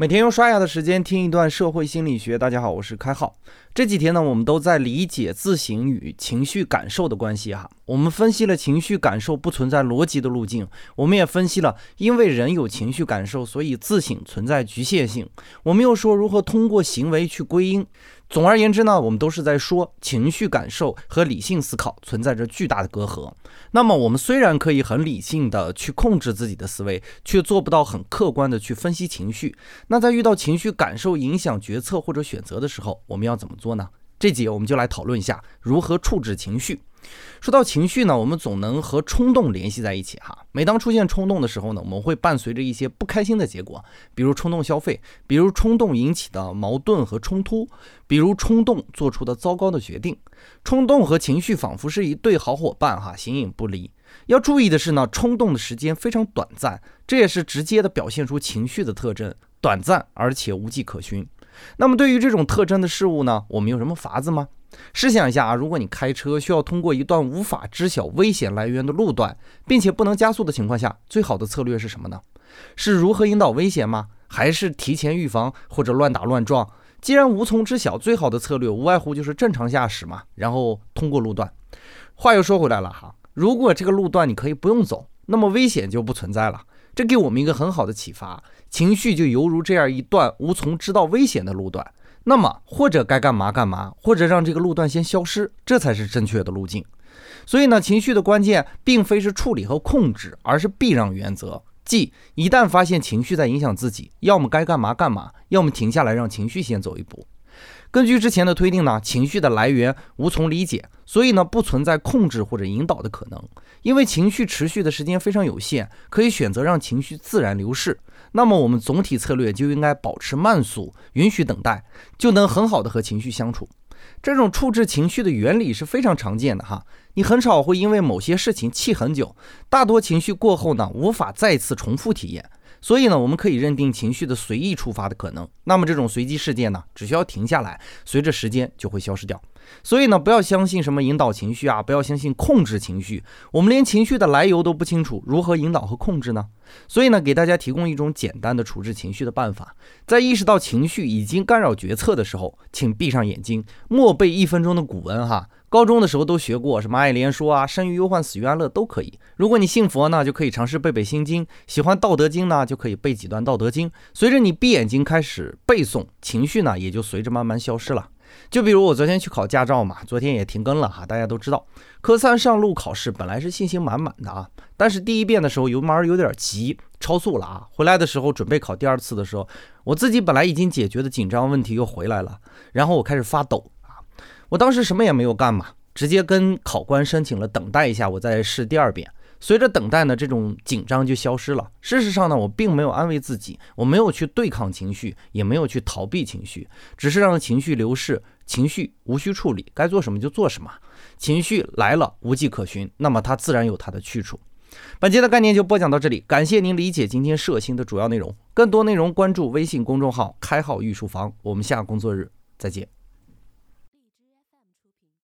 每天用刷牙的时间听一段社会心理学。大家好，我是开浩。这几天呢，我们都在理解自省与情绪感受的关系哈。我们分析了情绪感受不存在逻辑的路径，我们也分析了因为人有情绪感受，所以自省存在局限性。我们又说如何通过行为去归因。总而言之呢，我们都是在说情绪感受和理性思考存在着巨大的隔阂。那么我们虽然可以很理性的去控制自己的思维，却做不到很客观的去分析情绪。那在遇到情绪感受影响决策或者选择的时候，我们要怎么做呢？这节我们就来讨论一下如何处置情绪。说到情绪呢，我们总能和冲动联系在一起哈。每当出现冲动的时候呢，我们会伴随着一些不开心的结果，比如冲动消费，比如冲动引起的矛盾和冲突，比如冲动做出的糟糕的决定。冲动和情绪仿佛是一对好伙伴哈，形影不离。要注意的是呢，冲动的时间非常短暂，这也是直接的表现出情绪的特征，短暂而且无迹可寻。那么对于这种特征的事物呢，我们有什么法子吗？试想一下啊，如果你开车需要通过一段无法知晓危险来源的路段，并且不能加速的情况下，最好的策略是什么呢？是如何引导危险吗？还是提前预防或者乱打乱撞？既然无从知晓，最好的策略无外乎就是正常驾驶嘛，然后通过路段。话又说回来了哈，如果这个路段你可以不用走，那么危险就不存在了。这给我们一个很好的启发，情绪就犹如这样一段无从知道危险的路段。那么，或者该干嘛干嘛，或者让这个路段先消失，这才是正确的路径。所以呢，情绪的关键并非是处理和控制，而是避让原则。即一旦发现情绪在影响自己，要么该干嘛干嘛，要么停下来让情绪先走一步。根据之前的推定呢，情绪的来源无从理解，所以呢不存在控制或者引导的可能。因为情绪持续的时间非常有限，可以选择让情绪自然流逝。那么我们总体策略就应该保持慢速，允许等待，就能很好的和情绪相处。这种处置情绪的原理是非常常见的哈。你很少会因为某些事情气很久，大多情绪过后呢无法再次重复体验。所以呢，我们可以认定情绪的随意触发的可能。那么这种随机事件呢，只需要停下来，随着时间就会消失掉。所以呢，不要相信什么引导情绪啊，不要相信控制情绪。我们连情绪的来由都不清楚，如何引导和控制呢？所以呢，给大家提供一种简单的处置情绪的办法。在意识到情绪已经干扰决策的时候，请闭上眼睛，默背一分钟的古文哈。高中的时候都学过什么爱莲说啊，生于忧患，死于安乐都可以。如果你信佛呢，就可以尝试背背心经；喜欢道德经呢，就可以背几段道德经。随着你闭眼睛开始背诵，情绪呢也就随着慢慢消失了。就比如我昨天去考驾照嘛，昨天也停更了哈。大家都知道，科三上路考试本来是信心满满的啊，但是第一遍的时候油门有点急，超速了啊。回来的时候准备考第二次的时候，我自己本来已经解决的紧张问题又回来了，然后我开始发抖啊。我当时什么也没有干嘛，直接跟考官申请了等待一下，我再试第二遍。随着等待呢，这种紧张就消失了。事实上呢，我并没有安慰自己，我没有去对抗情绪，也没有去逃避情绪，只是让情绪流逝，情绪无需处理，该做什么就做什么。情绪来了无迹可寻，那么它自然有它的去处。本节的概念就播讲到这里，感谢您理解今天摄心的主要内容。更多内容关注微信公众号“开号御书房”，我们下工作日再见。